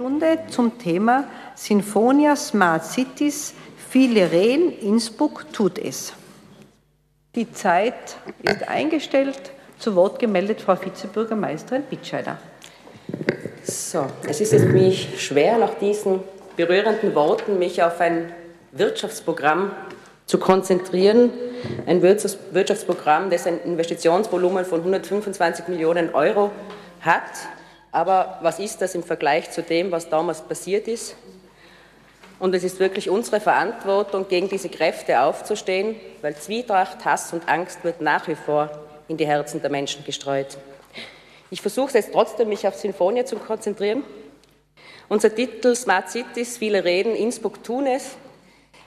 Sprechstunde zum Thema Sinfonia Smart Cities. Viele reden, Innsbruck tut es. Die Zeit ist eingestellt. Zu Wort gemeldet Frau Vizebürgermeisterin Bitscheider. So, es ist jetzt für mich schwer, nach diesen berührenden Worten mich auf ein Wirtschaftsprogramm zu konzentrieren. Ein Wirtschaftsprogramm, das ein Investitionsvolumen von 125 Millionen Euro hat. Aber was ist das im Vergleich zu dem, was damals passiert ist? Und es ist wirklich unsere Verantwortung, gegen diese Kräfte aufzustehen, weil Zwietracht, Hass und Angst wird nach wie vor in die Herzen der Menschen gestreut. Ich versuche jetzt trotzdem, mich auf Sinfonia zu konzentrieren. Unser Titel Smart Cities, viele reden, Innsbruck tun es.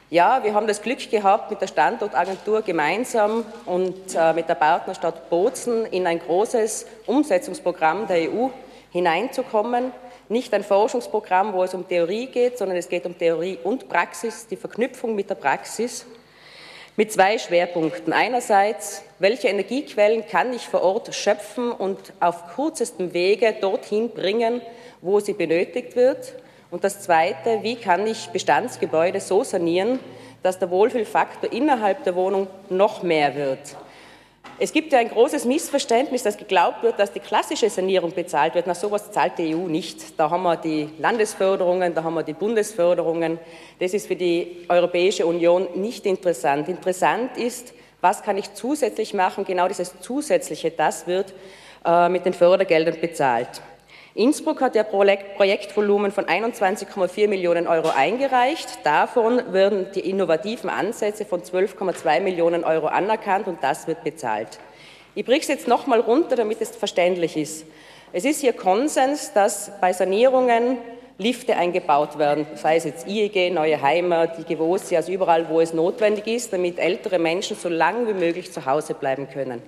Ja, wir haben das Glück gehabt, mit der Standortagentur gemeinsam und äh, mit der Partnerstadt Bozen in ein großes Umsetzungsprogramm der EU hineinzukommen. Nicht ein Forschungsprogramm, wo es um Theorie geht, sondern es geht um Theorie und Praxis, die Verknüpfung mit der Praxis. Mit zwei Schwerpunkten. Einerseits, welche Energiequellen kann ich vor Ort schöpfen und auf kürzestem Wege dorthin bringen, wo sie benötigt wird? Und das Zweite, wie kann ich Bestandsgebäude so sanieren, dass der Wohlfühlfaktor innerhalb der Wohnung noch mehr wird? Es gibt ja ein großes Missverständnis, dass geglaubt wird, dass die klassische Sanierung bezahlt wird. Na, sowas zahlt die EU nicht. Da haben wir die Landesförderungen, da haben wir die Bundesförderungen. Das ist für die Europäische Union nicht interessant. Interessant ist, was kann ich zusätzlich machen? Genau dieses Zusätzliche, das wird äh, mit den Fördergeldern bezahlt. Innsbruck hat ja Projektvolumen von 21,4 Millionen Euro eingereicht. Davon werden die innovativen Ansätze von 12,2 Millionen Euro anerkannt und das wird bezahlt. Ich bringe es jetzt nochmal runter, damit es verständlich ist. Es ist hier Konsens, dass bei Sanierungen Lifte eingebaut werden, sei es jetzt IEG, Neue Heimat, die Gewosi, also überall, wo es notwendig ist, damit ältere Menschen so lange wie möglich zu Hause bleiben können.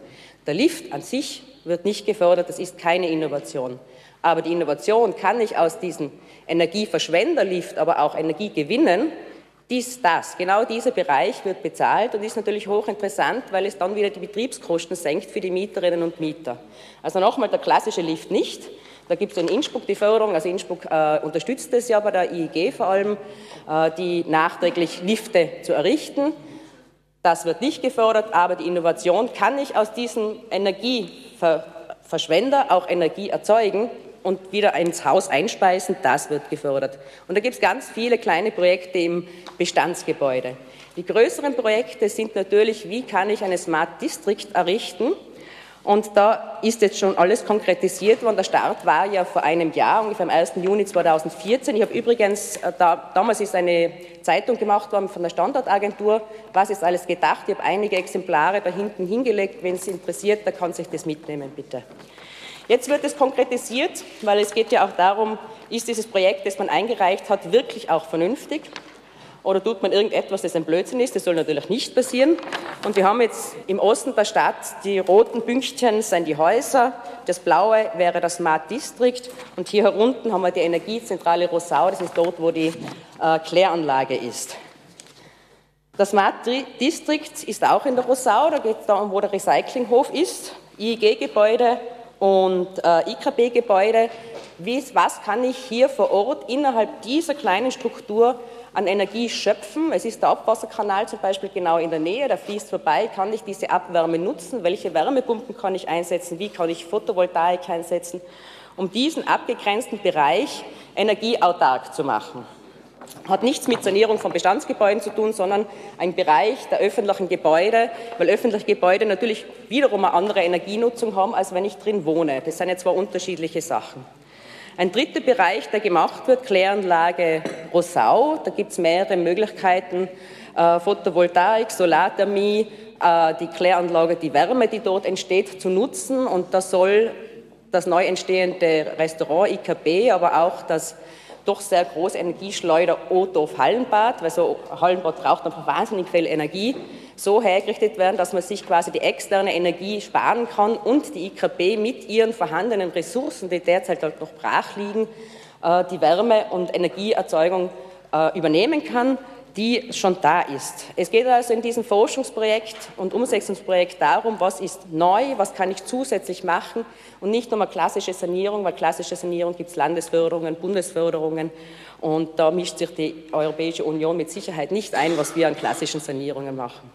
Der Lift an sich wird nicht gefördert, das ist keine Innovation. Aber die Innovation kann ich aus diesem Energieverschwenderlift aber auch Energie gewinnen. Dies, das, genau dieser Bereich wird bezahlt und ist natürlich hochinteressant, weil es dann wieder die Betriebskosten senkt für die Mieterinnen und Mieter. Also nochmal der klassische Lift nicht. Da gibt es in Innsbruck die Förderung, also Innsbruck äh, unterstützt es ja bei der IEG vor allem, äh, die nachträglich Lifte zu errichten. Das wird nicht gefördert, aber die Innovation kann ich aus diesem Energieverschwender auch Energie erzeugen und wieder ins Haus einspeisen, das wird gefördert. Und da gibt es ganz viele kleine Projekte im Bestandsgebäude. Die größeren Projekte sind natürlich, wie kann ich eine Smart District errichten? Und da ist jetzt schon alles konkretisiert worden. Der Start war ja vor einem Jahr, ungefähr am 1. Juni 2014. Ich habe übrigens, äh, da, damals ist eine Zeitung gemacht worden von der Standortagentur, was ist alles gedacht. Ich habe einige Exemplare da hinten hingelegt. Wenn es interessiert, da kann sich das mitnehmen, bitte. Jetzt wird es konkretisiert, weil es geht ja auch darum, ist dieses Projekt, das man eingereicht hat, wirklich auch vernünftig? Oder tut man irgendetwas, das ein Blödsinn ist? Das soll natürlich nicht passieren. Und wir haben jetzt im Osten der Stadt die roten Pünktchen sind die Häuser, das blaue wäre das Smart District und hier herunten haben wir die Energiezentrale Rosau, das ist dort, wo die äh, Kläranlage ist. Das Smart District ist auch in der Rosau, da geht es darum, wo der Recyclinghof ist. IEG-Gebäude, und äh, IKB-Gebäude. Was kann ich hier vor Ort innerhalb dieser kleinen Struktur an Energie schöpfen? Es ist der Abwasserkanal zum Beispiel genau in der Nähe, der fließt vorbei. Kann ich diese Abwärme nutzen? Welche Wärmepumpen kann ich einsetzen? Wie kann ich Photovoltaik einsetzen? Um diesen abgegrenzten Bereich energieautark zu machen hat nichts mit Sanierung von Bestandsgebäuden zu tun, sondern ein Bereich der öffentlichen Gebäude, weil öffentliche Gebäude natürlich wiederum eine andere Energienutzung haben, als wenn ich drin wohne. Das sind ja zwei unterschiedliche Sachen. Ein dritter Bereich, der gemacht wird, Kläranlage Rosau. Da gibt es mehrere Möglichkeiten, äh, Photovoltaik, Solarthermie, äh, die Kläranlage, die Wärme, die dort entsteht, zu nutzen. Und da soll das neu entstehende Restaurant IKB, aber auch das doch sehr große Energieschleuder Odorf Hallenbad, weil so Hallenbad braucht einfach wahnsinnig viel Energie, so hergerichtet werden, dass man sich quasi die externe Energie sparen kann und die IKB mit ihren vorhandenen Ressourcen, die derzeit halt noch brach liegen, äh, die Wärme- und Energieerzeugung äh, übernehmen kann. Die schon da ist. Es geht also in diesem Forschungsprojekt und Umsetzungsprojekt darum, was ist neu, was kann ich zusätzlich machen und nicht nur mal klassische Sanierung, weil klassische Sanierung gibt es Landesförderungen, Bundesförderungen und da mischt sich die Europäische Union mit Sicherheit nicht ein, was wir an klassischen Sanierungen machen.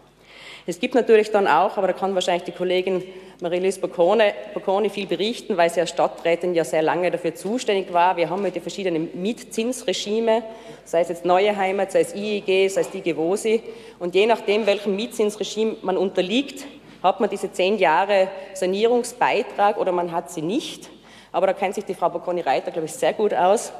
Es gibt natürlich dann auch, aber da kann wahrscheinlich die Kollegin Marie-Louise Bocconi viel berichten, weil sie als Stadträtin ja sehr lange dafür zuständig war. Wir haben ja die verschiedenen Mietzinsregime, sei es jetzt Neue Heimat, sei es IEG, sei es die Gewosi. Und je nachdem, welchem Mietzinsregime man unterliegt, hat man diese zehn Jahre Sanierungsbeitrag oder man hat sie nicht. Aber da kennt sich die Frau Bocconi-Reiter, glaube ich, sehr gut aus.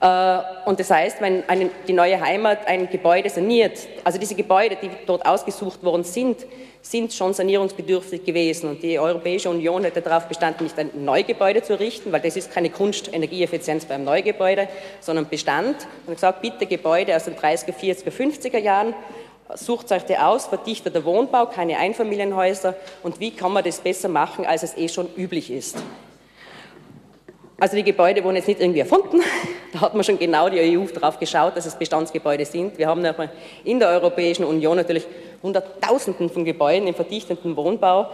Äh, und das heißt, wenn eine, die neue Heimat ein Gebäude saniert, also diese Gebäude, die dort ausgesucht worden sind, sind schon sanierungsbedürftig gewesen. Und die Europäische Union hätte darauf bestanden, nicht ein Neugebäude zu errichten, weil das ist keine Kunst, Energieeffizienz beim Neugebäude, sondern Bestand. Und gesagt, bitte Gebäude aus den 30er, 40er, 50er Jahren, sucht euch die aus, verdichteter Wohnbau, keine Einfamilienhäuser. Und wie kann man das besser machen, als es eh schon üblich ist? Also die Gebäude wurden jetzt nicht irgendwie erfunden. Da hat man schon genau die EU darauf geschaut, dass es Bestandsgebäude sind. Wir haben in der Europäischen Union natürlich Hunderttausenden von Gebäuden im verdichteten Wohnbau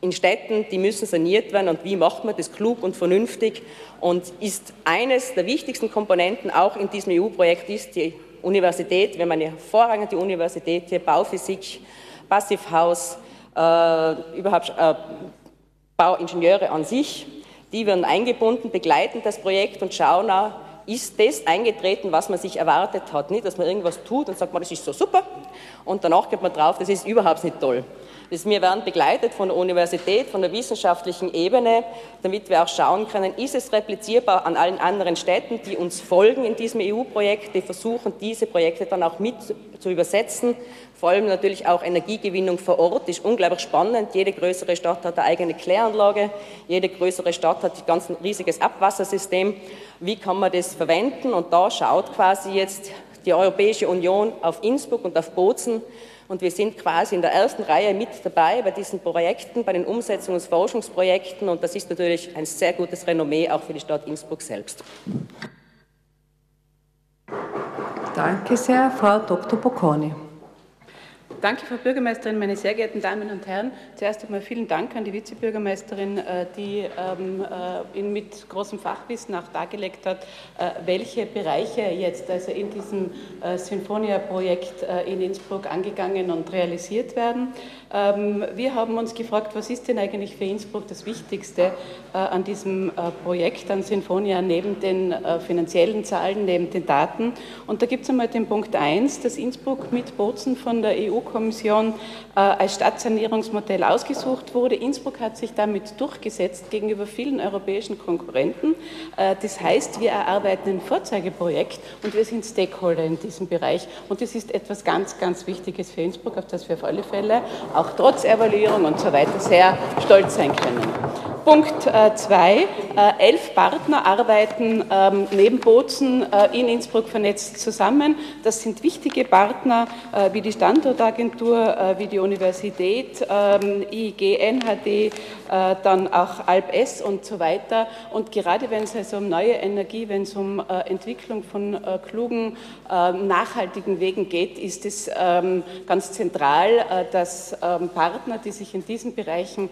in Städten, die müssen saniert werden. Und wie macht man das klug und vernünftig? Und ist eines der wichtigsten Komponenten auch in diesem EU-Projekt ist die Universität. Wir haben eine hervorragende Universität hier, Bauphysik, Passivhaus, äh, überhaupt äh, Bauingenieure an sich die werden eingebunden, begleiten das Projekt und schauen auch, ist das eingetreten, was man sich erwartet hat. Nicht, dass man irgendwas tut und sagt, man, das ist so super und danach geht man drauf, das ist überhaupt nicht toll. Wir werden begleitet von der Universität, von der wissenschaftlichen Ebene, damit wir auch schauen können, ist es replizierbar an allen anderen Städten, die uns folgen in diesem EU-Projekt, die versuchen, diese Projekte dann auch mit zu übersetzen. Vor allem natürlich auch Energiegewinnung vor Ort ist unglaublich spannend. Jede größere Stadt hat eine eigene Kläranlage, jede größere Stadt hat ein ganz riesiges Abwassersystem. Wie kann man das verwenden? Und da schaut quasi jetzt die Europäische Union auf Innsbruck und auf Bozen und wir sind quasi in der ersten Reihe mit dabei bei diesen Projekten, bei den Umsetzungs- und Forschungsprojekten. Und das ist natürlich ein sehr gutes Renommee auch für die Stadt Innsbruck selbst. Danke sehr, Frau Dr. Bocconi. Danke, Frau Bürgermeisterin, meine sehr geehrten Damen und Herren. Zuerst einmal vielen Dank an die Vizebürgermeisterin, äh, die ähm, äh, Ihnen mit großem Fachwissen auch dargelegt hat, äh, welche Bereiche jetzt also in diesem Sinfonia-Projekt in Innsbruck angegangen und realisiert werden. Ähm, wir haben uns gefragt, was ist denn eigentlich für Innsbruck das Wichtigste an diesem Projekt, an Sinfonia, neben den finanziellen Zahlen, neben den Daten. Und da gibt es einmal den Punkt 1, dass Innsbruck mit Bozen von der EU EU-Kommission äh, als Stadtsanierungsmodell ausgesucht wurde. Innsbruck hat sich damit durchgesetzt gegenüber vielen europäischen Konkurrenten. Äh, das heißt, wir erarbeiten ein Vorzeigeprojekt und wir sind Stakeholder in diesem Bereich. Und das ist etwas ganz, ganz Wichtiges für Innsbruck, auf das wir auf alle Fälle auch trotz Evaluierung und so weiter sehr stolz sein können. Punkt 2. Äh, elf Partner arbeiten ähm, neben Bozen in Innsbruck vernetzt zusammen. Das sind wichtige Partner wie die Standortagentur, wie die Universität, ähm, IIG, NHD, äh, dann auch AlpS und so weiter. Und gerade wenn es also um neue Energie, wenn es um äh, Entwicklung von äh, klugen, nachhaltigen Wegen geht, ist es ähm, ganz zentral, dass Partner, die sich in diesen Bereichen,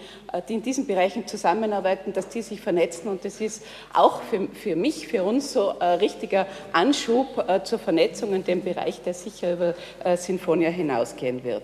die in diesen Bereichen zusammenarbeiten, dass die sich vernetzen. Und das ist auch für, für mich, für uns so ein richtiger Anschub zur Vernetzung in dem Bereich, der sicher über Sinfonia hinausgehen wird.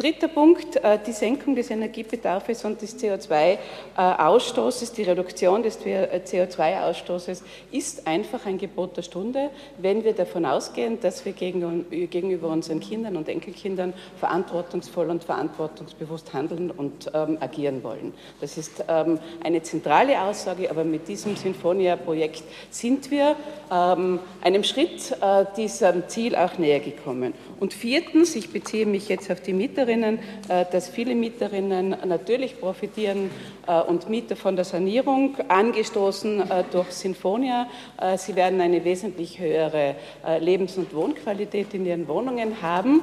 Dritter Punkt, äh, die Senkung des Energiebedarfs und des CO2-Ausstoßes, die Reduktion des CO2-Ausstoßes ist einfach ein Gebot der Stunde, wenn wir davon ausgehen, dass wir gegenüber unseren Kindern und Enkelkindern verantwortungsvoll und verantwortungsbewusst handeln und ähm, agieren wollen. Das ist ähm, eine zentrale Aussage, aber mit diesem Sinfonia-Projekt sind wir ähm, einem Schritt äh, diesem Ziel auch näher gekommen. Und viertens, ich beziehe mich jetzt auf die Mieterinnen, äh, dass viele Mieterinnen natürlich profitieren äh, und Mieter von der Sanierung, angestoßen äh, durch Sinfonia. Sie werden eine wesentlich höhere Lebens- und Wohnqualität in ihren Wohnungen haben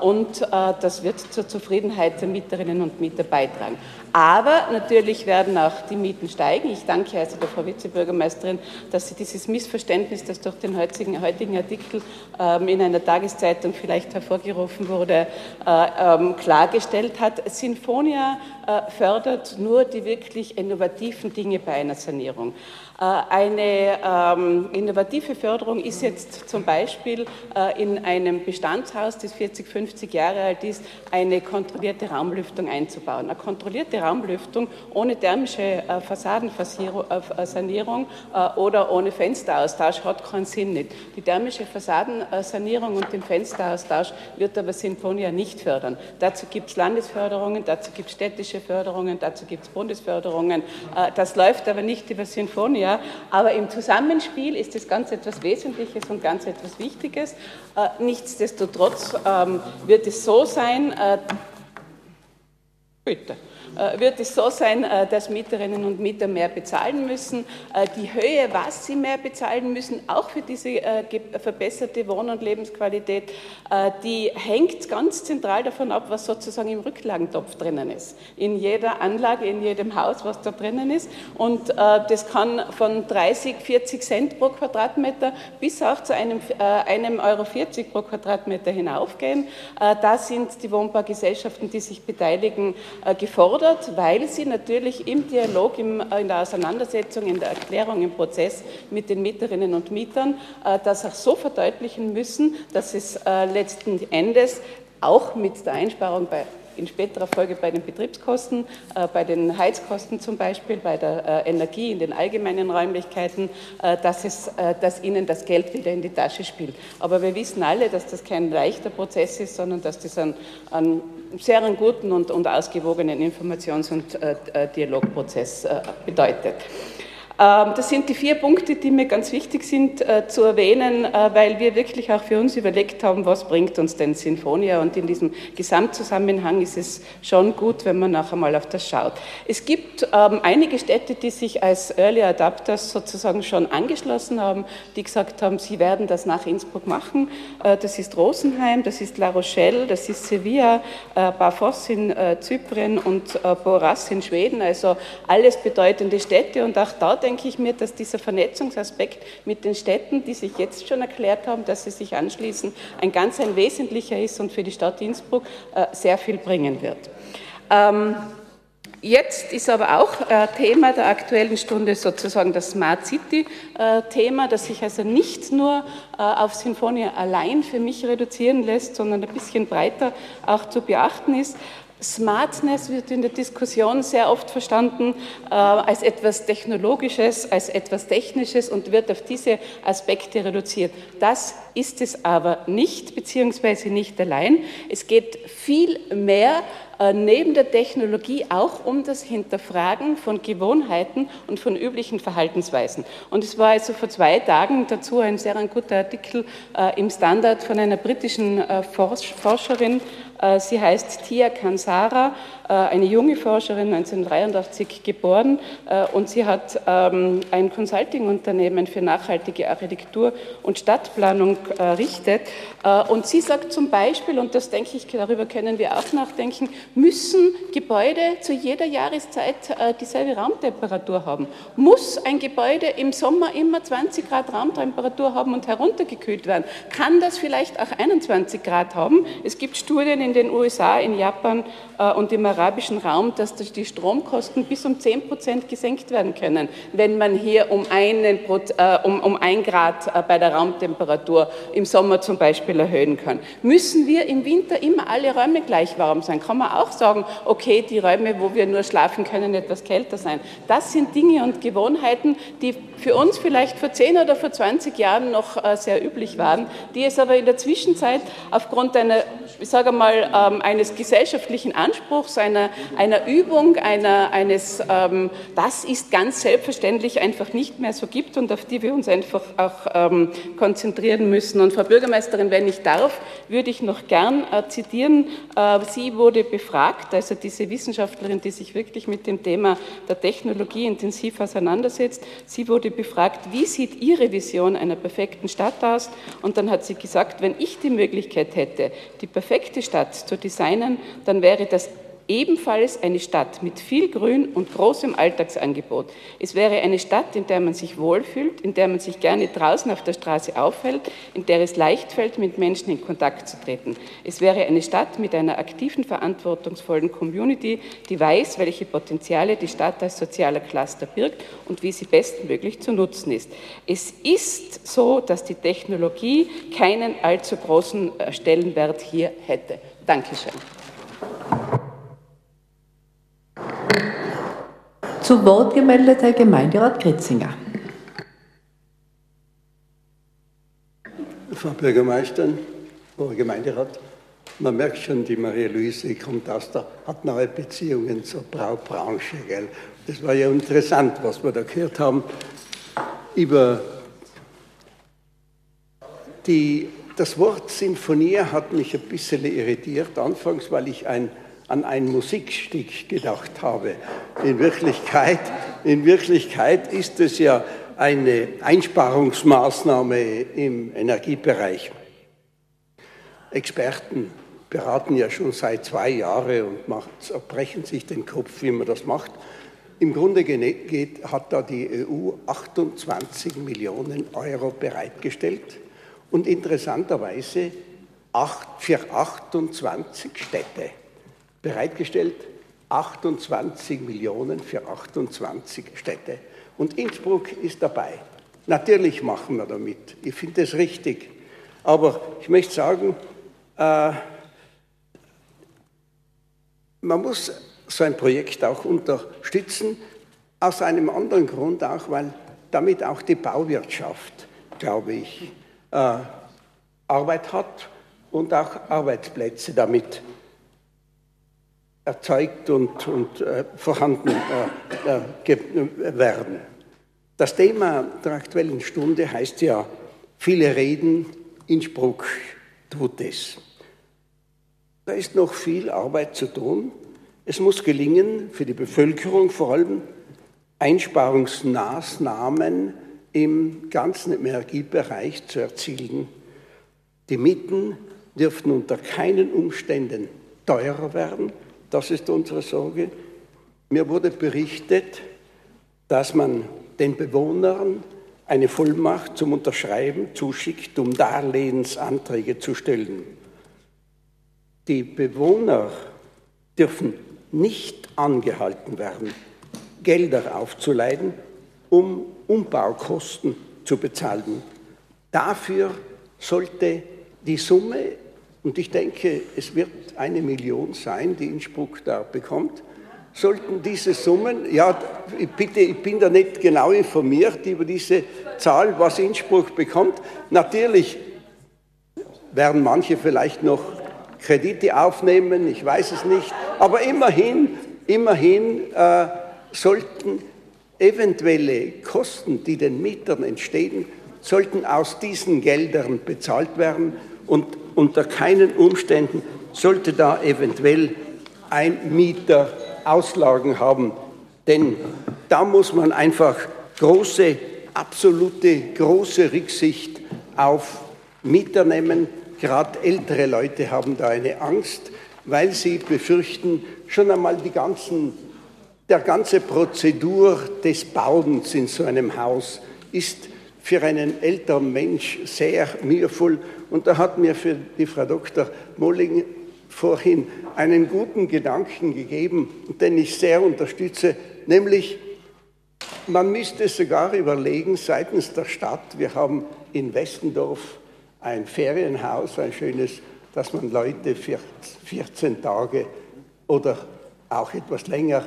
und das wird zur Zufriedenheit der Mieterinnen und Mieter beitragen. Aber natürlich werden auch die Mieten steigen. Ich danke also der Frau Vizebürgermeisterin, dass sie dieses Missverständnis, das durch den heutigen, heutigen Artikel ähm, in einer Tageszeitung vielleicht hervorgerufen wurde, äh, ähm, klargestellt hat. Sinfonia äh, fördert nur die wirklich innovativen Dinge bei einer Sanierung. Äh, eine ähm, innovative Förderung ist jetzt zum Beispiel äh, in einem Bestandshaus, das 40, 50 Jahre alt ist, eine kontrollierte Raumlüftung einzubauen. Eine kontrollierte Raumlüftung ohne thermische äh, Fassadensanierung oder ohne Fensteraustausch hat keinen Sinn nicht. Die thermische Fassadensanierung und den Fensteraustausch wird aber Sinfonia nicht fördern. Dazu gibt es Landesförderungen, dazu gibt es städtische Förderungen, dazu gibt es Bundesförderungen. Das läuft aber nicht über Sinfonia aber im Zusammenspiel ist das ganz etwas Wesentliches und ganz etwas Wichtiges. Äh, nichtsdestotrotz ähm, wird es so sein, äh, bitte. Äh, wird es so sein, äh, dass Mieterinnen und Mieter mehr bezahlen müssen. Äh, die Höhe, was sie mehr bezahlen müssen, auch für diese verbesserte Wohn- und Lebensqualität, die hängt ganz zentral davon ab, was sozusagen im Rücklagentopf drinnen ist. In jeder Anlage, in jedem Haus, was da drinnen ist. Und das kann von 30, 40 Cent pro Quadratmeter bis auch zu einem, einem Euro 40 pro Quadratmeter hinaufgehen. Da sind die Wohnbaugesellschaften, die sich beteiligen, gefordert gefordert, weil sie natürlich im Dialog, in der Auseinandersetzung, in der Erklärung, im Prozess mit den Mieterinnen und Mietern äh, das auch so verdeutlichen müssen, dass es äh, letzten Endes auch mit der Einsparung bei in späterer Folge bei den Betriebskosten, äh, bei den Heizkosten zum Beispiel, bei der äh, Energie in den allgemeinen Räumlichkeiten, äh, dass, es, dass ihnen das Geld wieder in die Tasche spielt. Aber wir wissen alle, dass das kein leichter Prozess ist, sondern dass das einen, einen sehr einen guten und, und ausgewogenen Informations- und Dialogprozess bedeutet. Ähm, das sind die vier Punkte, die mir ganz wichtig sind äh, zu erwähnen, äh, weil wir wirklich auch für uns überlegt haben, was bringt uns denn Sinfonia und in diesem Gesamtzusammenhang ist es schon gut, wenn man nachher mal auf das schaut. Es gibt ähm, einige Städte, die sich als Early Adapters sozusagen schon angeschlossen haben, die gesagt haben, sie werden das nach Innsbruck machen. Äh, das ist Rosenheim, das ist La Rochelle, das ist Sevilla, Bafos in Zypern und Boras in Schweden, also alles bedeutende Städte und auch da denke ich mir, dass dieser Vernetzungsaspekt mit den Städten, die sich jetzt schon erklärt haben, dass sie sich anschließen, ein ganz ein wesentlicher ist und für die Stadt Innsbruck äh, sehr viel bringen wird. Ähm, jetzt ist aber auch äh, Thema der aktuellen Stunde sozusagen das Smart City-Thema, äh, das sich also nicht nur auf Sinfonia allein für mich reduzieren lässt, sondern ein bisschen breiter auch zu beachten ist. Smartness wird in der Diskussion sehr oft verstanden äh, als etwas Technologisches, als etwas Technisches und wird auf diese Aspekte reduziert. Das ist es aber nicht, beziehungsweise nicht allein. Es geht viel mehr äh, neben der Technologie auch um das Hinterfragen von Gewohnheiten und von üblichen Verhaltensweisen. Und es war also vor zwei Tagen dazu ein sehr ein guter Artikel äh, im Standard von einer britischen äh, Forscherin, sie heißt Tia Kansara, äh, eine junge Forscherin, 1983 geboren, äh, und sie hat ähm, ein Consulting-Unternehmen für nachhaltige Architektur und Stadtplanung errichtet. Und sie sagt zum Beispiel, und das denke ich, darüber können wir auch nachdenken, müssen Gebäude zu jeder Jahreszeit dieselbe Raumtemperatur haben? Muss ein Gebäude im Sommer immer 20 Grad Raumtemperatur haben und heruntergekühlt werden? Kann das vielleicht auch 21 Grad haben? Es gibt Studien in den USA, in Japan äh, und im arabischen Raum, dass die Stromkosten bis um 10 Prozent gesenkt werden können, wenn man hier um, einen, äh, um, um ein Grad äh, bei der Raumtemperatur im Sommer zum Beispiel erhöhen kann. Müssen wir im Winter immer alle Räume gleich warm sein? Kann man auch sagen, okay, die Räume, wo wir nur schlafen können, etwas kälter sein. Das sind Dinge und Gewohnheiten, die für uns vielleicht vor 10 oder vor 20 Jahren noch sehr üblich waren, die es aber in der Zwischenzeit aufgrund einer ich sage mal, ähm, eines gesellschaftlichen Anspruchs, einer, einer Übung, einer, eines, ähm, das ist ganz selbstverständlich einfach nicht mehr so gibt und auf die wir uns einfach auch ähm, konzentrieren müssen. Und Frau Bürgermeisterin, wenn ich darf, würde ich noch gern äh, zitieren. Äh, sie wurde befragt, also diese Wissenschaftlerin, die sich wirklich mit dem Thema der Technologie intensiv auseinandersetzt. Sie wurde befragt, wie sieht Ihre Vision einer perfekten Stadt aus? Und dann hat sie gesagt, wenn ich die Möglichkeit hätte, die perfekte Stadt zu designen, dann wäre das ebenfalls eine Stadt mit viel Grün und großem Alltagsangebot. Es wäre eine Stadt, in der man sich wohlfühlt, in der man sich gerne draußen auf der Straße aufhält, in der es leicht fällt, mit Menschen in Kontakt zu treten. Es wäre eine Stadt mit einer aktiven, verantwortungsvollen Community, die weiß, welche Potenziale die Stadt als sozialer Cluster birgt und wie sie bestmöglich zu nutzen ist. Es ist so, dass die Technologie keinen allzu großen äh, Stellenwert hier hätte. Dankeschön. Zu Wort gemeldet Herr Gemeinderat Kritzinger. Frau Bürgermeisterin, Frau Gemeinderat, man merkt schon, die Maria-Luise kommt aus der, hat neue Beziehungen zur Braubranche. Gell? Das war ja interessant, was wir da gehört haben über die, das Wort Sinfonie hat mich ein bisschen irritiert anfangs, weil ich ein an ein Musikstück gedacht habe. In Wirklichkeit, in Wirklichkeit ist es ja eine Einsparungsmaßnahme im Energiebereich. Experten beraten ja schon seit zwei Jahren und macht, brechen sich den Kopf, wie man das macht. Im Grunde geht, hat da die EU 28 Millionen Euro bereitgestellt und interessanterweise für 28 Städte bereitgestellt, 28 Millionen für 28 Städte. Und Innsbruck ist dabei. Natürlich machen wir damit. Ich finde es richtig. Aber ich möchte sagen, äh, man muss so ein Projekt auch unterstützen, aus einem anderen Grund auch, weil damit auch die Bauwirtschaft, glaube ich, äh, Arbeit hat und auch Arbeitsplätze damit erzeugt und, und äh, vorhanden äh, äh, werden. Das Thema der aktuellen Stunde heißt ja, viele reden, Innsbruck tut es. Da ist noch viel Arbeit zu tun. Es muss gelingen, für die Bevölkerung vor allem Einsparungsmaßnahmen im ganzen Energiebereich zu erzielen. Die Mieten dürften unter keinen Umständen teurer werden, das ist unsere Sorge. Mir wurde berichtet, dass man den Bewohnern eine Vollmacht zum Unterschreiben zuschickt, um Darlehensanträge zu stellen. Die Bewohner dürfen nicht angehalten werden, Gelder aufzuleiten, um Umbaukosten zu bezahlen. Dafür sollte die Summe und ich denke, es wird eine Million sein, die Innsbruck da bekommt. Sollten diese Summen, ja, bitte, ich bin da nicht genau informiert über diese Zahl, was Innsbruck bekommt. Natürlich werden manche vielleicht noch Kredite aufnehmen, ich weiß es nicht, aber immerhin, immerhin äh, sollten eventuelle Kosten, die den Mietern entstehen, sollten aus diesen Geldern bezahlt werden und unter keinen Umständen sollte da eventuell ein Mieter Auslagen haben, denn da muss man einfach große, absolute, große Rücksicht auf Mieter nehmen. Gerade ältere Leute haben da eine Angst, weil sie befürchten, schon einmal die ganzen, der ganze Prozedur des Bauens in so einem Haus ist für einen älteren Mensch sehr mühevoll und da hat mir für die Frau Dr. Molling vorhin einen guten Gedanken gegeben, den ich sehr unterstütze, nämlich man müsste sogar überlegen seitens der Stadt, wir haben in Westendorf ein Ferienhaus, ein schönes, dass man Leute 14 Tage oder auch etwas länger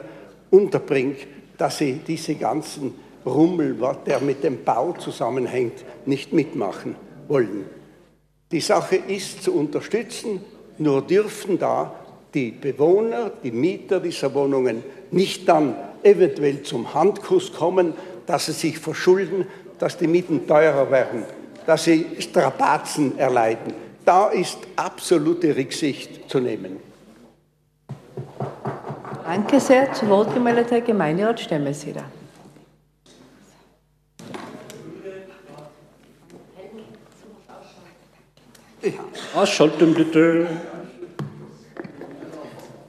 unterbringt, dass sie diese ganzen Rummel, der mit dem Bau zusammenhängt, nicht mitmachen wollen. Die Sache ist zu unterstützen Nur dürfen da die Bewohner, die Mieter dieser Wohnungen nicht dann eventuell zum Handkuss kommen, dass sie sich verschulden, dass die Mieten teurer werden, dass sie Strapazen erleiden. Da ist absolute Rücksicht zu nehmen. Danke sehr. Zu Wort gemeldet Herr Gemeinderat Stemmeseder. Ausschalten bitte.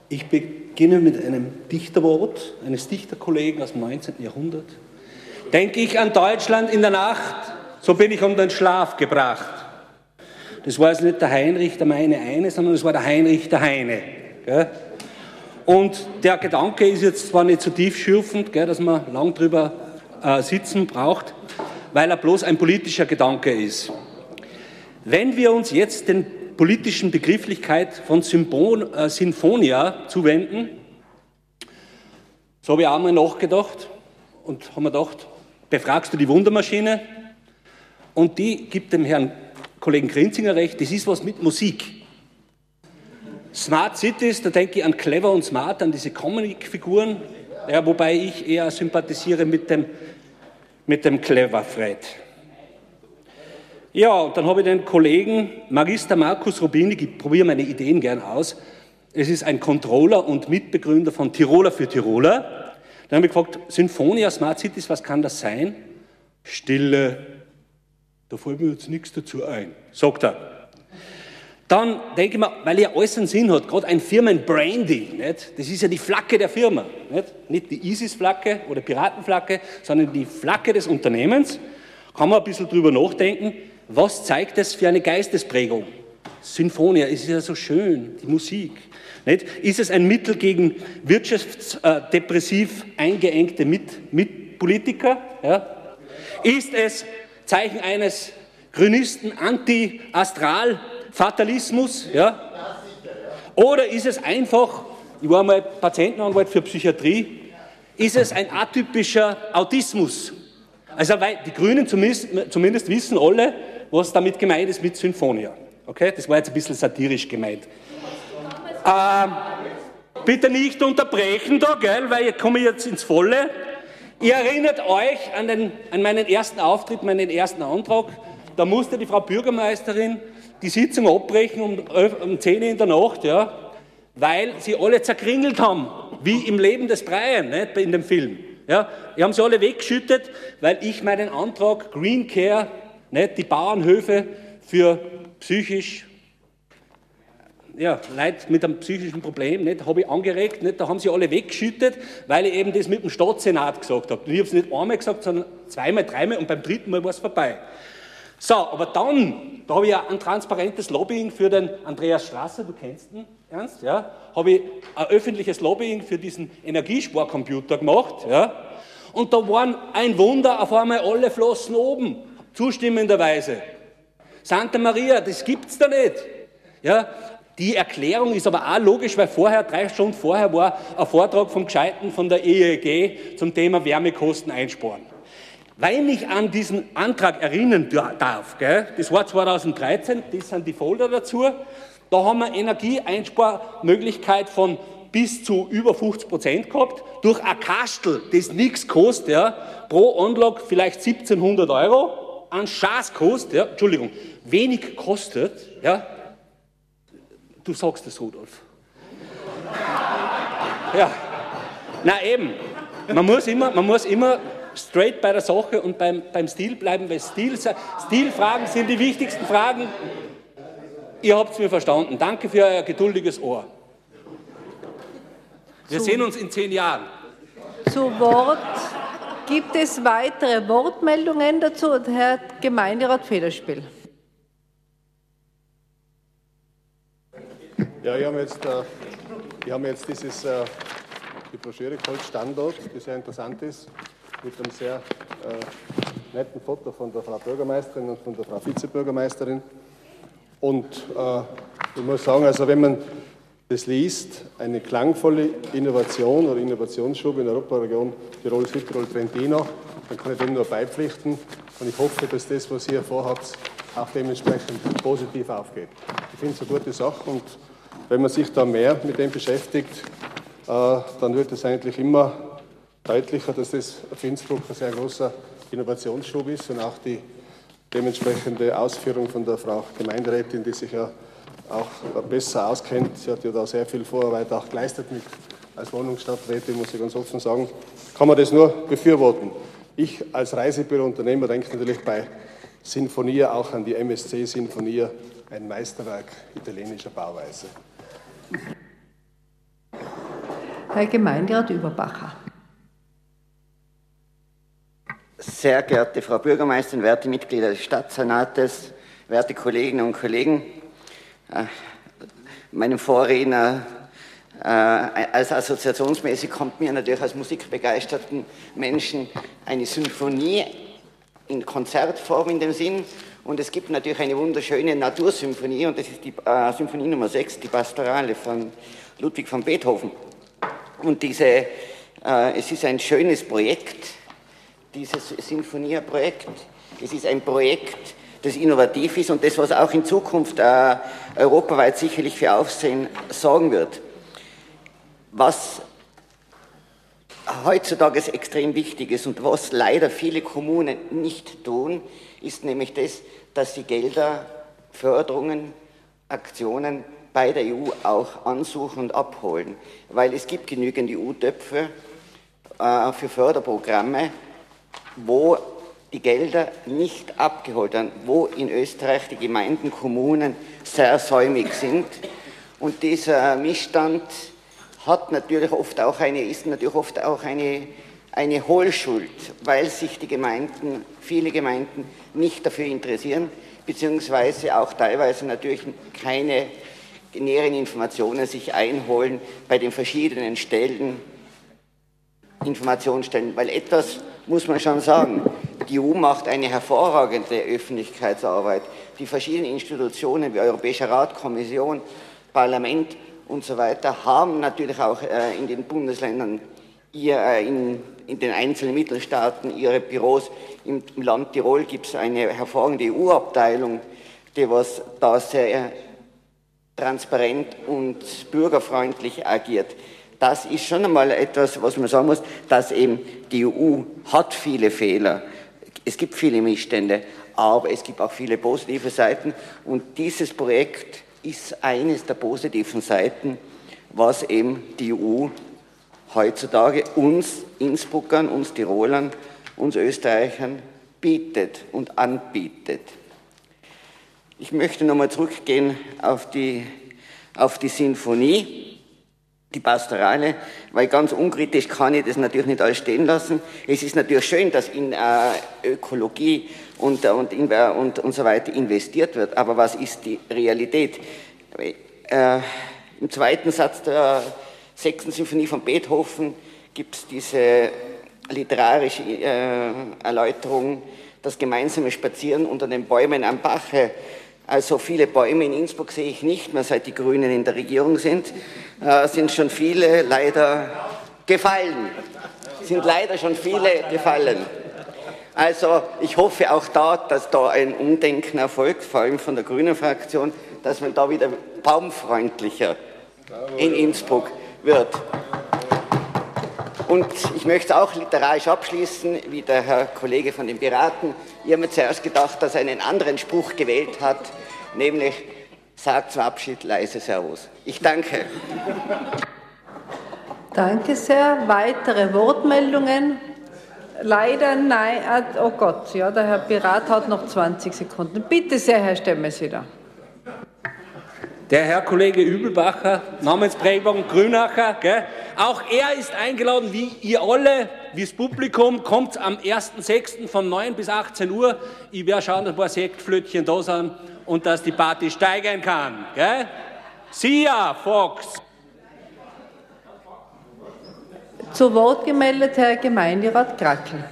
Ich beginne mit einem Dichterwort eines Dichterkollegen aus dem 19. Jahrhundert. Denke ich an Deutschland in der Nacht, so bin ich um den Schlaf gebracht. Das war also nicht der Heinrich der Meine eine, sondern das war der Heinrich der Heine. Gell? Und der Gedanke ist jetzt zwar nicht so tiefschürfend, gell, dass man lang drüber äh, sitzen braucht, weil er bloß ein politischer Gedanke ist. Wenn wir uns jetzt den politischen Begrifflichkeit von Symbon, äh, Sinfonia zuwenden, so habe ich auch mal nachgedacht und habe mir gedacht, befragst du die Wundermaschine? Und die gibt dem Herrn Kollegen Grinzinger recht, das ist was mit Musik. Smart Cities, da denke ich an Clever und Smart, an diese Comic-Figuren, ja, wobei ich eher sympathisiere mit dem, mit dem Clever Fred. Ja, dann habe ich den Kollegen Magister Markus Rubini, ich probiere meine Ideen gern aus. Es ist ein Controller und Mitbegründer von Tiroler für Tiroler. Dann habe ich gefragt, Symphonia Smart Cities, was kann das sein? Stille. Da fällt mir jetzt nichts dazu ein, sagt er. Dann denke ich mir, weil alles einen Sinn hat, gerade ein Firmenbrandy, nicht? das ist ja die Flagge der Firma, nicht, nicht die ISIS-Flagge oder Piratenflagge, sondern die Flagge des Unternehmens, kann man ein bisschen drüber nachdenken, was zeigt das für eine Geistesprägung? Sinfonia, ist ja so schön, die Musik. Nicht? Ist es ein Mittel gegen wirtschaftsdepressiv eingeengte Mit Mitpolitiker? Ja? Ist es Zeichen eines Grünisten Anti-Astral-Fatalismus? Ja? Oder ist es einfach, ich war mal Patientenanwalt für Psychiatrie, ist es ein atypischer Autismus? Also weil die Grünen zumindest, zumindest wissen alle, was damit gemeint ist mit Symphonia. Okay, das war jetzt ein bisschen satirisch gemeint. Ähm, bitte nicht unterbrechen da, gell, weil ich komme jetzt ins Volle. Ihr erinnert euch an, den, an meinen ersten Auftritt, meinen ersten Antrag. Da musste die Frau Bürgermeisterin die Sitzung abbrechen um, um 10 Uhr in der Nacht, ja, weil sie alle zerkringelt haben, wie im Leben des Brian, nicht, in dem Film. Ja, die haben sie alle weggeschüttet, weil ich meinen Antrag Green Care nicht? Die Bauernhöfe für psychisch ja, Leute mit einem psychischen Problem, nicht, habe ich angeregt, nicht, da haben sie alle weggeschüttet, weil ich eben das mit dem Staatssenat gesagt habe. Und ich habe es nicht einmal gesagt, sondern zweimal, dreimal und beim dritten Mal war es vorbei. So, aber dann, da habe ich ja ein transparentes Lobbying für den Andreas Strasser, du kennst ihn, Ernst, ja, habe ich ein öffentliches Lobbying für diesen Energiesparcomputer gemacht, ja, und da waren ein Wunder, auf einmal alle Flossen oben zustimmenderweise. Santa Maria, das gibt's da nicht. Ja, die Erklärung ist aber auch logisch, weil vorher, drei Stunden vorher, war ein Vortrag vom Gescheiten von der EEG zum Thema Wärmekosten einsparen. Weil mich an diesen Antrag erinnern darf, gell, das war 2013, das sind die Folder dazu, da haben wir Energieeinsparmöglichkeit von bis zu über 50 Prozent gehabt, durch ein Kastel, das nichts kostet, ja, pro Anlage vielleicht 1700 Euro, an Schaß kostet, ja, Entschuldigung, wenig kostet, ja, du sagst es, Rudolf. Ja, na eben, man muss immer, man muss immer straight bei der Sache und beim, beim Stil bleiben, weil Stil, Stilfragen sind die wichtigsten Fragen. Ihr habt es mir verstanden. Danke für euer geduldiges Ohr. Wir sehen uns in zehn Jahren. Zu Wort Gibt es weitere Wortmeldungen dazu? Herr Gemeinderat Federspiel. Ja, wir haben jetzt, äh, wir haben jetzt dieses, äh, die Broschüre geholt, Standort, die sehr interessant ist, mit einem sehr äh, netten Foto von der Frau Bürgermeisterin und von der Frau Vizebürgermeisterin. Und äh, ich muss sagen, also wenn man das liest, eine klangvolle Innovation oder Innovationsschub in der Europaregion Tirol, Südtirol, Trentino, dann kann ich dem nur beipflichten. Und ich hoffe, dass das, was ihr vorhabt, auch dementsprechend positiv aufgeht. Ich finde es eine gute Sache und wenn man sich da mehr mit dem beschäftigt, äh, dann wird es eigentlich immer deutlicher, dass das auf Innsbruck ein sehr großer Innovationsschub ist und auch die dementsprechende Ausführung von der Frau Gemeinderätin, die sich ja auch besser auskennt. Sie hat ja da sehr viel Vorarbeit auch geleistet mit, als Wohnungsstadträtin, muss ich ganz offen sagen. Kann man das nur befürworten. Ich als Reisebürounternehmer denke natürlich bei Sinfonia auch an die MSC Sinfonia, ein Meisterwerk italienischer Bauweise. Herr Gemeinderat Überbacher. Sehr geehrte Frau Bürgermeisterin, werte Mitglieder des Stadtsenates, werte Kolleginnen und Kollegen, äh, meinem Vorredner äh, als assoziationsmäßig kommt mir natürlich als musikbegeisterten Menschen eine Symphonie in Konzertform in dem Sinn. Und es gibt natürlich eine wunderschöne Natursymphonie und das ist die äh, Symphonie Nummer 6, die Pastorale von Ludwig van Beethoven. Und diese, äh, es ist ein schönes Projekt, dieses Sinfonieprojekt. Es ist ein Projekt, das innovativ ist und das, was auch in Zukunft äh, europaweit sicherlich für Aufsehen sorgen wird. Was heutzutage extrem wichtig ist und was leider viele Kommunen nicht tun, ist nämlich das, dass sie Gelder, Förderungen, Aktionen bei der EU auch ansuchen und abholen. Weil es gibt genügend EU-Töpfe äh, für Förderprogramme, wo die Gelder nicht abgeholt werden, wo in Österreich die Gemeinden, Kommunen sehr säumig sind. Und dieser Missstand hat natürlich oft auch eine, ist natürlich oft auch eine, eine Hohlschuld, weil sich die Gemeinden, viele Gemeinden nicht dafür interessieren, beziehungsweise auch teilweise natürlich keine näheren Informationen sich einholen bei den verschiedenen Stellen, Informationsstellen, weil etwas muss man schon sagen, die EU macht eine hervorragende Öffentlichkeitsarbeit. Die verschiedenen Institutionen wie Europäischer Rat, Kommission, Parlament und so weiter haben natürlich auch äh, in den Bundesländern, äh, in, den einzelnen Mittelstaaten ihre Büros. Im, Land Tirol gibt es eine hervorragende EU-Abteilung, die was da sehr transparent und bürgerfreundlich agiert. Das ist schon einmal etwas, was man sagen muss, dass eben die EU hat viele Fehler. Es gibt viele Missstände, aber es gibt auch viele positive Seiten und dieses Projekt ist eines der positiven Seiten, was eben die EU heutzutage uns Innsbruckern, uns Tirolern, uns Österreichern bietet und anbietet. Ich möchte nochmal zurückgehen auf die, auf die Sinfonie, die Pastorale, weil ganz unkritisch kann ich das natürlich nicht alles stehen lassen. Es ist natürlich schön, dass in äh, Ökologie und, und, und, und so weiter investiert wird, aber was ist die Realität? Äh, Im zweiten Satz der sechsten Symphonie von Beethoven gibt es diese literarische äh, Erläuterung, das gemeinsame Spazieren unter den Bäumen am Bache. Also viele Bäume in Innsbruck sehe ich nicht mehr, seit die Grünen in der Regierung sind. Äh, sind schon viele leider gefallen. Sind leider schon viele gefallen. Also ich hoffe auch da, dass da ein Umdenken erfolgt, vor allem von der Grünen Fraktion, dass man da wieder baumfreundlicher in Innsbruck wird. Und ich möchte auch literarisch abschließen, wie der Herr Kollege von den Piraten. Ich habe mir zuerst gedacht, dass er einen anderen Spruch gewählt hat, nämlich sagt zum Abschied leise Servus. Ich danke. Danke sehr. Weitere Wortmeldungen? Leider nein. Ah, oh Gott, ja, der Herr Pirat hat noch 20 Sekunden. Bitte sehr, Herr Stemmeseder. Der Herr Kollege Übelbacher, Namensprägung Grünacher, gell? Auch er ist eingeladen, wie ihr alle, wie das Publikum, kommt am 1.6. von 9 bis 18 Uhr. Ich werde schauen, dass ein paar Sektflötchen da sind und dass die Party steigen kann. Gell? Sia, Fox. Zu Wort gemeldet Herr Gemeinderat Krackel.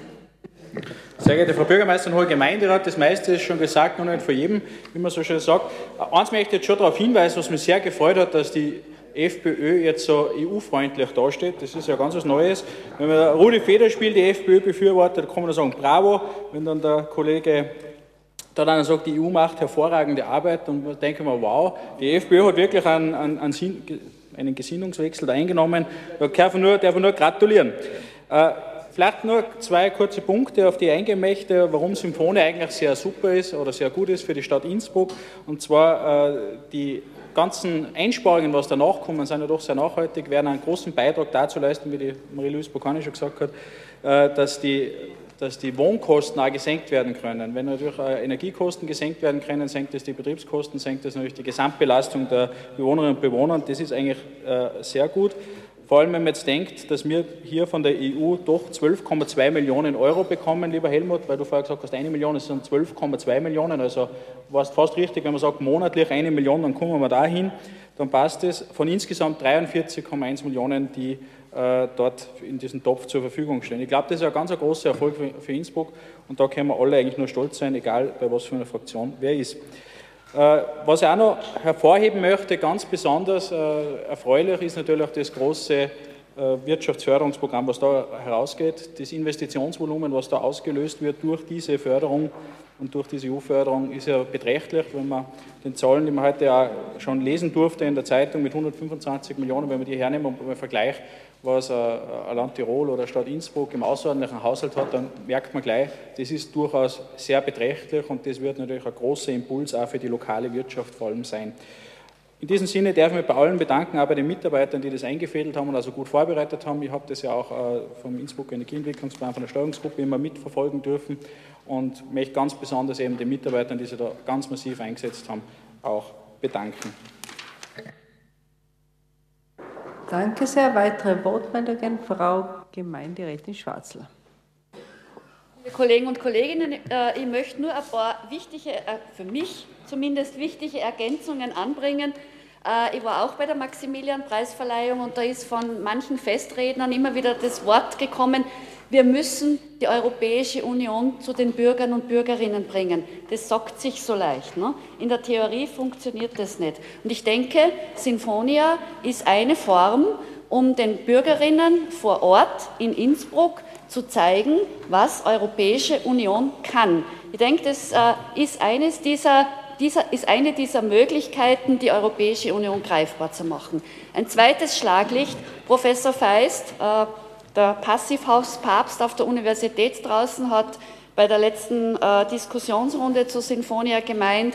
Sehr geehrte Frau Bürgermeisterin, hoher Gemeinderat, das meiste ist schon gesagt, noch nicht vor jedem, wie man so schön sagt. Eins möchte ich jetzt schon darauf hinweisen, was mich sehr gefreut hat, dass die FPÖ jetzt so EU-freundlich dasteht. Das ist ja ganz was Neues. Wenn man Rudi Federspiel die FPÖ befürwortet, dann kann man sagen, bravo. Wenn dann der Kollege da dann sagt, die EU macht hervorragende Arbeit und man denkt mal, wow, die FPÖ hat wirklich einen, einen, einen Gesinnungswechsel eingenommen. Da darf man nur, darf nur gratulieren. Äh, vielleicht nur zwei kurze Punkte, auf die ich eingehen möchte, warum Symphonie eigentlich sehr super ist oder sehr gut ist für die Stadt Innsbruck. Und zwar äh, die ganzen Einsparungen, was danach kommen, sind ja doch sehr nachhaltig, werden einen großen Beitrag dazu leisten, wie die Marie-Louise Bocani schon gesagt hat, äh, dass die dass die Wohnkosten auch gesenkt werden können. Wenn natürlich Energiekosten gesenkt werden können, senkt es die Betriebskosten, senkt es natürlich die Gesamtbelastung der Bewohnerinnen und Bewohner. Das ist eigentlich äh, sehr gut. Vor allem, wenn man jetzt denkt, dass wir hier von der EU doch 12,2 Millionen Euro bekommen, lieber Helmut, weil du vorher gesagt hast, eine Million, es sind 12,2 Millionen, also war es fast richtig, wenn man sagt, monatlich eine Million, dann kommen wir dahin, dann passt es. Von insgesamt 43,1 Millionen, die äh, dort in diesem Topf zur Verfügung stehen. Ich glaube, das ist ein ganz ein großer Erfolg für, für, Innsbruck und da können wir alle eigentlich nur stolz sein, egal bei was für einer Fraktion wer ist. Äh, was ich auch noch hervorheben möchte, ganz besonders äh, erfreulich ist natürlich das große äh, Wirtschaftsförderungsprogramm, was da herausgeht. Das Investitionsvolumen, was da ausgelöst wird durch diese Förderung und durch diese EU-Förderung, ist ja beträchtlich, wenn man den Zahlen, die man heute ja schon lesen durfte in der Zeitung mit 125 Millionen, wenn man die hernehmen und man vergleicht, was ein Land Tirol oder Stadt Innsbruck im außerordentlichen Haushalt hat, dann merkt man gleich, das ist durchaus sehr beträchtlich und das wird natürlich ein großer Impuls auch für die lokale Wirtschaft vor allem sein. In diesem Sinne darf ich mich bei allen bedanken, auch bei den Mitarbeitern, die das eingefädelt haben und also gut vorbereitet haben. Ich habe das ja auch äh, vom Innsbrucker Energieentwicklungsplan, von der Steuerungsgruppe immer mitverfolgen dürfen und möchte ganz besonders eben den Mitarbeitern, die sich da ganz massiv eingesetzt haben, auch bedanken. Danke sehr. Weitere Wortmeldungen, Frau Gemeinderätin Schwarzler. Liebe Kollegen und Kolleginnen, äh, ich möchte nur ein paar wichtige, äh, für mich zumindest wichtige Ergänzungen anbringen. Äh, ich war auch bei der Maximilian-Preisverleihung und da ist von manchen Festrednern immer wieder das Wort gekommen, wir müssen die Europäische Union zu den Bürgern und Bürgerinnen bringen. Das sagt sich so leicht. Ne? In der Theorie funktioniert das nicht. Und ich denke, Sinfonia ist eine Form, um den Bürgerinnen vor Ort in Innsbruck zu zeigen, was Europäische Union kann. Ich denke, das äh, ist, eines dieser, dieser, ist eine dieser Möglichkeiten, die Europäische Union greifbar zu machen. Ein zweites Schlaglicht, Professor Feist, äh, der Passivhauspapst auf der Universität draußen hat bei der letzten äh, Diskussionsrunde zu Sinfonia gemeint,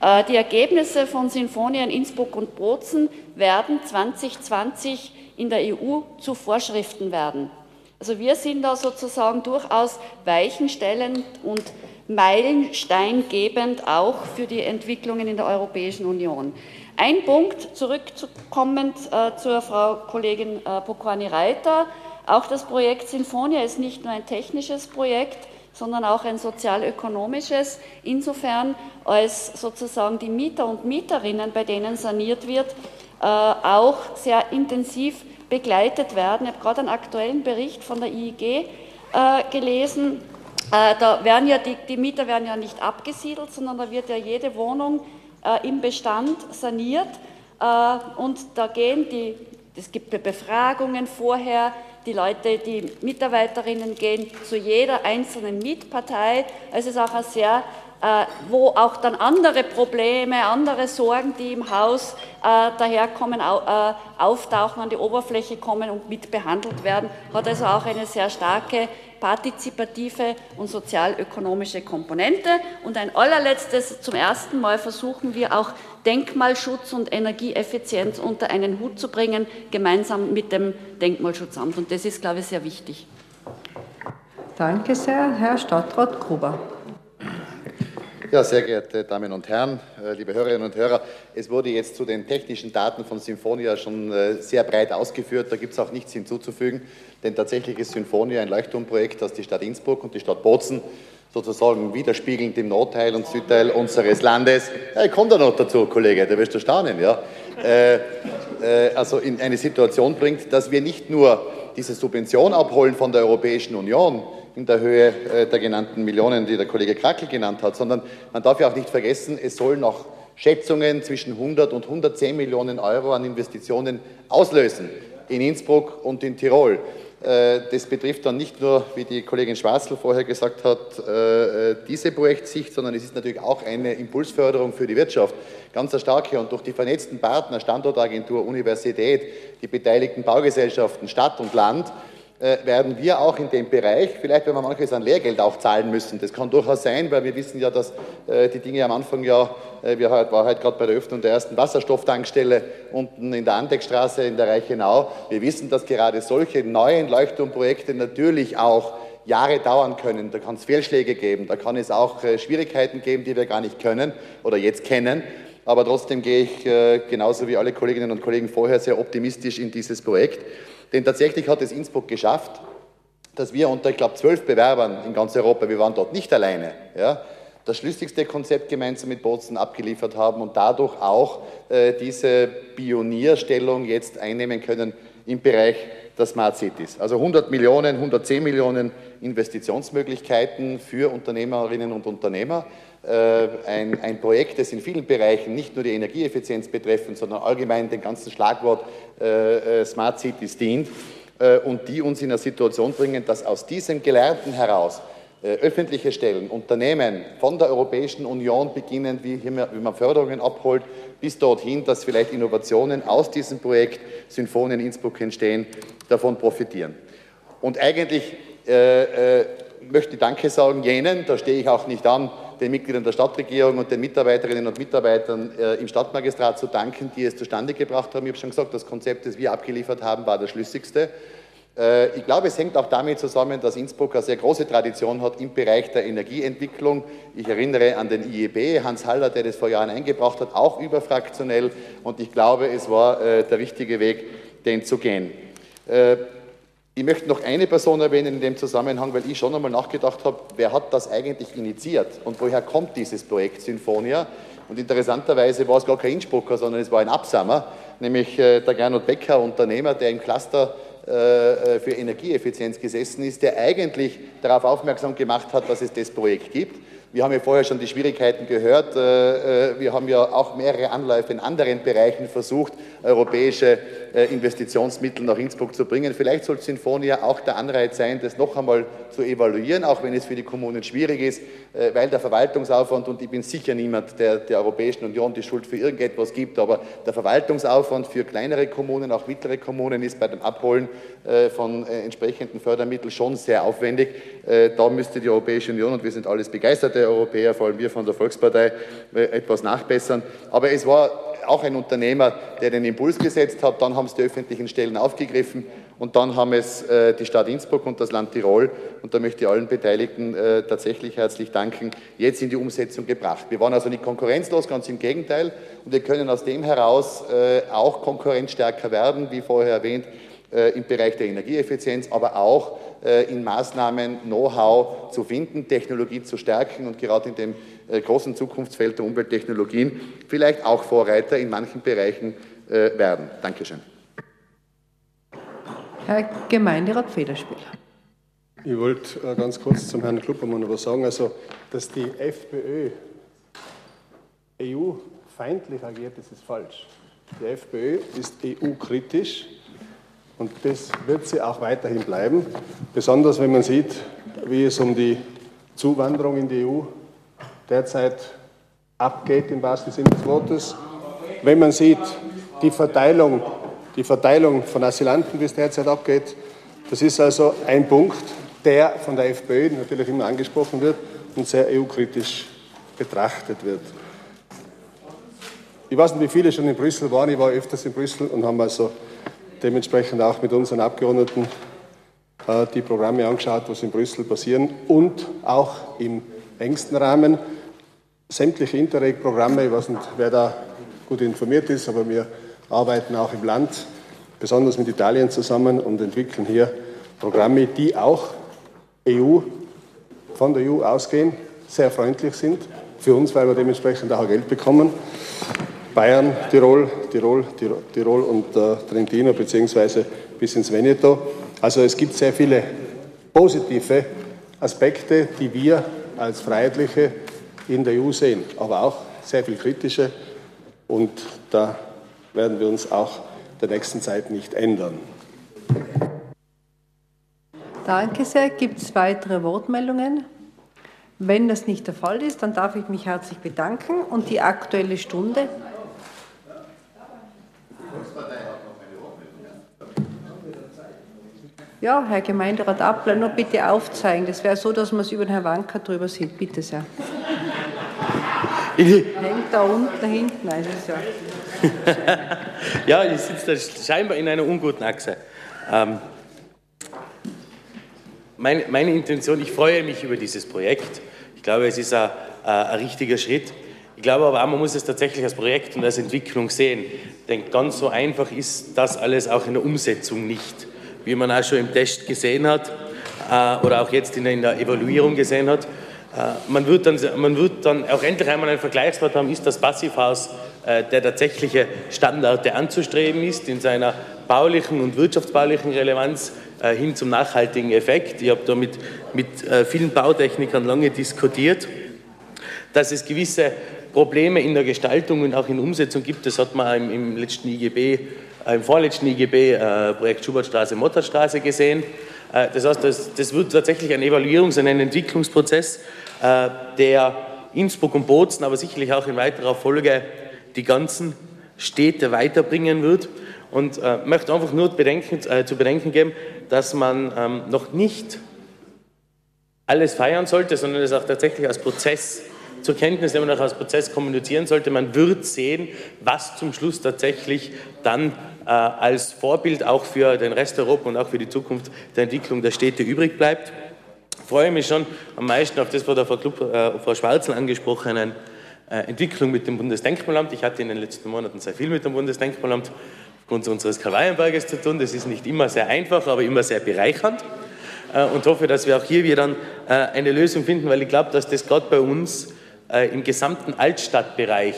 äh, die Ergebnisse von Sinfonia in Innsbruck und Bozen werden 2020 in der EU zu Vorschriften werden. Also wir sind da sozusagen durchaus weichenstellend und meilensteingebend auch für die Entwicklungen in der Europäischen Union. Ein Punkt zurückzukommend äh, zur Frau Kollegin äh, Pokwani-Reiter. Auch das Projekt Sinfonia ist nicht nur ein technisches Projekt, sondern auch ein sozialökonomisches, insofern als sozusagen die Mieter und Mieterinnen, bei denen saniert wird, äh, auch sehr intensiv begleitet werden. Ich habe gerade einen aktuellen Bericht von der IIG äh, gelesen. Äh, da werden ja die, die Mieter werden ja nicht abgesiedelt, sondern da wird ja jede Wohnung im Bestand saniert. Und da gehen die, es gibt Befragungen vorher, die Leute, die Mitarbeiterinnen gehen zu jeder einzelnen Mietpartei. Es ist auch ein sehr äh, wo auch dann andere Probleme, andere Sorgen, die im Haus äh, daherkommen, äh, auftauchen, an die Oberfläche kommen und mit behandelt werden, hat also auch eine sehr starke partizipative und sozialökonomische Komponente. Und ein allerletztes, zum ersten Mal versuchen wir auch Denkmalschutz und Energieeffizienz unter einen Hut zu bringen, gemeinsam mit dem Denkmalschutzamt. Und das ist, glaube ich, sehr wichtig. Danke sehr, Herr Stadtrat Gruber. Ja, sehr geehrte Damen und Herren, äh, liebe Hörerinnen und Hörer, es wurde jetzt zu den technischen Daten von Symphonia schon äh, sehr breit ausgeführt. Da gibt es auch nichts hinzuzufügen, denn tatsächlich ist Symphonia ein Leuchtturmprojekt, das die Stadt Innsbruck und die Stadt Bozen sozusagen widerspiegelnd im Nordteil und Südteil unseres Landes. Ja, ich komme da noch dazu, Kollege, da wirst du staunen, ja. Äh, äh, also in eine Situation bringt, dass wir nicht nur diese Subvention abholen von der Europäischen Union, in der Höhe äh, der genannten Millionen, die der Kollege Krackel genannt hat, sondern man darf ja auch nicht vergessen, es sollen noch Schätzungen zwischen 100 und 110 Millionen Euro an Investitionen auslösen in Innsbruck und in Tirol. Äh, das betrifft dann nicht nur, wie die Kollegin Schwarzl vorher gesagt hat, äh, diese Projektsicht, sondern es ist natürlich auch eine Impulsförderung für die Wirtschaft. Ganz eine starke und durch die vernetzten Partner, Standortagentur, Universität, die beteiligten Baugesellschaften, Stadt und Land, werden wir auch in dem Bereich, vielleicht werden wir manches an Lehrgeld auch zahlen müssen. Das kann durchaus sein, weil wir wissen ja, dass die Dinge am Anfang ja, wir war halt gerade bei der Öffnung der ersten Wasserstofftankstelle unten in der Andeckstraße in der Reichenau. Wir wissen, dass gerade solche neuen Leuchtturmprojekte natürlich auch Jahre dauern können. Da kann es Fehlschläge geben, da kann es auch Schwierigkeiten geben, die wir gar nicht können oder jetzt kennen. Aber trotzdem gehe ich genauso wie alle Kolleginnen und Kollegen vorher sehr optimistisch in dieses Projekt. Denn tatsächlich hat es Innsbruck geschafft, dass wir unter, ich glaube, zwölf Bewerbern in ganz Europa, wir waren dort nicht alleine, ja, das schlüssigste Konzept gemeinsam mit Bozen abgeliefert haben und dadurch auch äh, diese Pionierstellung jetzt einnehmen können im Bereich der Smart Cities. Also 100 Millionen, 110 Millionen Investitionsmöglichkeiten für Unternehmerinnen und Unternehmer. Äh, ein, ein, Projekt, das in vielen Bereichen nicht nur die Energieeffizienz betreffend, sondern allgemein den ganzen Schlagwort äh, äh, Smart Cities dient äh, und die uns in eine Situation bringen, dass aus diesem Gelernten heraus äh, öffentliche Stellen, Unternehmen von der Europäischen Union beginnend, wie, wie man Förderungen abholt, bis dorthin, dass vielleicht Innovationen aus diesem Projekt Symphonien Innsbruck entstehen, davon profitieren. Und eigentlich äh, möchte ich Danke sagen jenen, da stehe ich auch nicht an, den Mitgliedern der Stadtregierung und den Mitarbeiterinnen und Mitarbeitern äh, im Stadtmagistrat zu danken, die es zustande gebracht haben. Ich habe schon gesagt, das Konzept, das wir abgeliefert haben, war das schlüssigste. Äh, ich glaube, es hängt auch damit zusammen, dass Innsbruck eine sehr große Tradition hat im Bereich der Energieentwicklung. Ich erinnere an den IEB, Hans Haller, der das vor Jahren eingebracht hat, auch überfraktionell. Und ich glaube, es war äh, der richtige Weg, den zu gehen. Äh, ich möchte noch eine Person erwähnen in dem Zusammenhang, weil ich schon einmal nachgedacht habe, wer hat das eigentlich initiiert und woher kommt dieses Projekt Sinfonia? Und interessanterweise war es gar kein Innsbrucker, sondern es war ein Absamer, nämlich der Gernot Becker, Unternehmer, der im Cluster äh, für Energieeffizienz gesessen ist, der eigentlich darauf aufmerksam gemacht hat, dass es das Projekt gibt. Wir haben ja vorher schon die Schwierigkeiten gehört. Äh, äh, wir haben ja auch mehrere Anläufe in anderen Bereichen versucht, europäische Investitionsmittel nach Innsbruck zu bringen. Vielleicht soll Sinfonia auch der Anreiz sein, das noch einmal zu evaluieren, auch wenn es für die Kommunen schwierig ist, weil der Verwaltungsaufwand, und ich bin sicher niemand, der der Europäischen Union die Schuld für irgendetwas gibt, aber der Verwaltungsaufwand für kleinere Kommunen, auch mittlere Kommunen, ist bei dem Abholen von entsprechenden Fördermitteln schon sehr aufwendig. Da müsste die Europäische Union, und wir sind alles begeisterte Europäer, vor allem wir von der Volkspartei, etwas nachbessern. Aber es war auch ein Unternehmer, der den Impuls gesetzt hat. Dann haben es die öffentlichen Stellen aufgegriffen und dann haben es äh, die Stadt Innsbruck und das Land Tirol, und da möchte ich allen Beteiligten äh, tatsächlich herzlich danken, jetzt in die Umsetzung gebracht. Wir waren also nicht konkurrenzlos, ganz im Gegenteil, und wir können aus dem heraus äh, auch konkurrenzstärker werden, wie vorher erwähnt, äh, im Bereich der Energieeffizienz, aber auch in Maßnahmen Know-how zu finden, Technologie zu stärken und gerade in dem äh, großen Zukunftsfeld der Umwelttechnologien vielleicht auch Vorreiter in manchen Bereichen werden. Dankeschön. Herr Gemeinderat Federspiel. Ich wollte ganz kurz zum Herrn Kluppermann noch was sagen. Also, dass die FPÖ EU-feindlich agiert, das ist falsch. Die FPÖ ist EU-kritisch und das wird sie auch weiterhin bleiben, besonders wenn man sieht, wie es um die Zuwanderung in die EU derzeit abgeht, im wahrsten Sinne des Wortes. Wenn man sieht, die Verteilung, die Verteilung von Asylanten, wie es derzeit abgeht, das ist also ein Punkt, der von der FPÖ natürlich immer angesprochen wird und sehr EU-kritisch betrachtet wird. Ich weiß nicht, wie viele schon in Brüssel waren. Ich war öfters in Brüssel und haben also dementsprechend auch mit unseren Abgeordneten äh, die Programme angeschaut, was in Brüssel passieren und auch im engsten Rahmen sämtliche Interreg-Programme, ich weiß nicht, wer da gut informiert ist, aber wir arbeiten auch im Land, besonders mit Italien zusammen und entwickeln hier Programme, die auch EU, von der EU ausgehen, sehr freundlich sind für uns, weil wir dementsprechend auch Geld bekommen. Bayern, Tirol, Tirol, Tirol und äh, Trentino beziehungsweise bis ins Veneto. Also es gibt sehr viele positive Aspekte, die wir als Freiheitliche in der EU sehen, aber auch sehr viel kritische und da werden wir uns auch der nächsten Zeit nicht ändern. Danke sehr. Gibt es weitere Wortmeldungen? Wenn das nicht der Fall ist, dann darf ich mich herzlich bedanken und die Aktuelle Stunde. Ja, Herr Gemeinderat Appler, nur bitte aufzeigen. Das wäre so, dass man es über den Herrn Wanker drüber sieht. Bitte sehr. Hängt da unten, da hinten, also ja. ja, ich sitze scheinbar in einer unguten Achse. Ähm, meine, meine, Intention, ich freue mich über dieses Projekt. Ich glaube, es ist ein, ein, richtiger Schritt. Ich glaube aber auch, man muss es tatsächlich als Projekt und als Entwicklung sehen. Denn ganz so einfach ist das alles auch in der Umsetzung nicht. Wie man auch schon im Test gesehen hat äh, oder auch jetzt in der, in der Evaluierung gesehen hat. Äh, man wird, dann, man wird dann auch endlich einmal einen Vergleichswert haben, ist das Passivhaus äh, der tatsächliche Standard, der anzustreben ist in seiner baulichen und wirtschaftsbaulichen Relevanz äh, hin zum nachhaltigen Effekt. Ich habe da mit, mit vielen Bautechnikern lange diskutiert, dass es gewisse Probleme in der Gestaltung und auch in der Umsetzung gibt. Das hat man im, im letzten IGB, im vorletzten IGB, Projekt Schubertstraße, Motterstraße gesehen. Das heißt, das, das wird tatsächlich ein Evaluierungs- und ein Entwicklungsprozess äh, der Innsbruck und Bozen, aber sicherlich auch in weiterer Folge die ganzen Städte weiterbringen wird. Und äh, möchte einfach nur bedenken, äh, zu bedenken geben, dass man ähm, noch nicht alles feiern sollte, sondern es auch tatsächlich als Prozess zur Kenntnis nehmen und auch als Prozess kommunizieren sollte. Man wird sehen, was zum Schluss tatsächlich dann äh, als Vorbild auch für den Rest Europa und auch für die Zukunft der Entwicklung der Städte übrig bleibt freue mich schon am meisten auf das, was der Frau, Klub, äh, Frau Schwarzel angesprochen hat, äh, Entwicklung mit dem Bundesdenkmalamt. Ich hatte in den letzten Monaten sehr viel mit dem Bundesdenkmalamt aufgrund unseres Karl-Weyhenberges zu tun. Das ist nicht immer sehr einfach, aber immer sehr bereichernd. Äh, und hoffe, dass wir auch hier wieder äh, eine Lösung finden, weil ich glaube, dass das gerade bei uns äh, im gesamten Altstadtbereich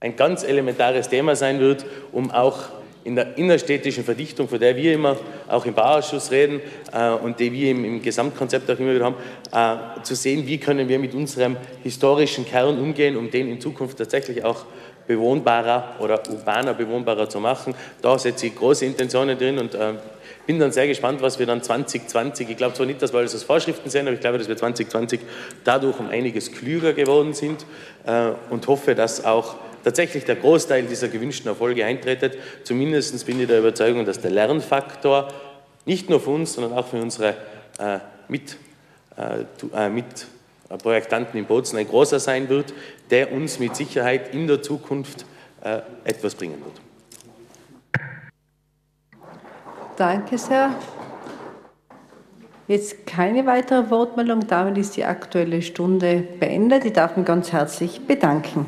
ein ganz elementares Thema sein wird, um auch in der innerstädtischen Verdichtung, von der wir immer auch im Bauausschuss reden äh, und die wir im, im, Gesamtkonzept auch immer wieder haben, äh, zu sehen, wie können wir mit unserem historischen Kern umgehen, um den in Zukunft tatsächlich auch bewohnbarer oder urbaner bewohnbarer zu machen. Da setze ich große Intentionen drin und äh, bin dann sehr gespannt, was wir dann 2020, ich glaube zwar nicht, dass wir alles aus Vorschriften sehen, aber ich glaube, dass wir 2020 dadurch um einiges klüger geworden sind äh, und hoffe, dass auch tatsächlich der Großteil dieser gewünschten Erfolge eintretet. Zumindest bin ich der Überzeugung, dass der Lernfaktor nicht nur für uns, sondern auch für unsere äh, mit, äh, mit Projektanten in Bozen ein großer sein wird, der uns mit Sicherheit in der Zukunft äh, etwas bringen wird. Danke sehr. Jetzt keine weitere Wortmeldung. Damit ist die Aktuelle Stunde beendet. Ich darf mich ganz herzlich bedanken.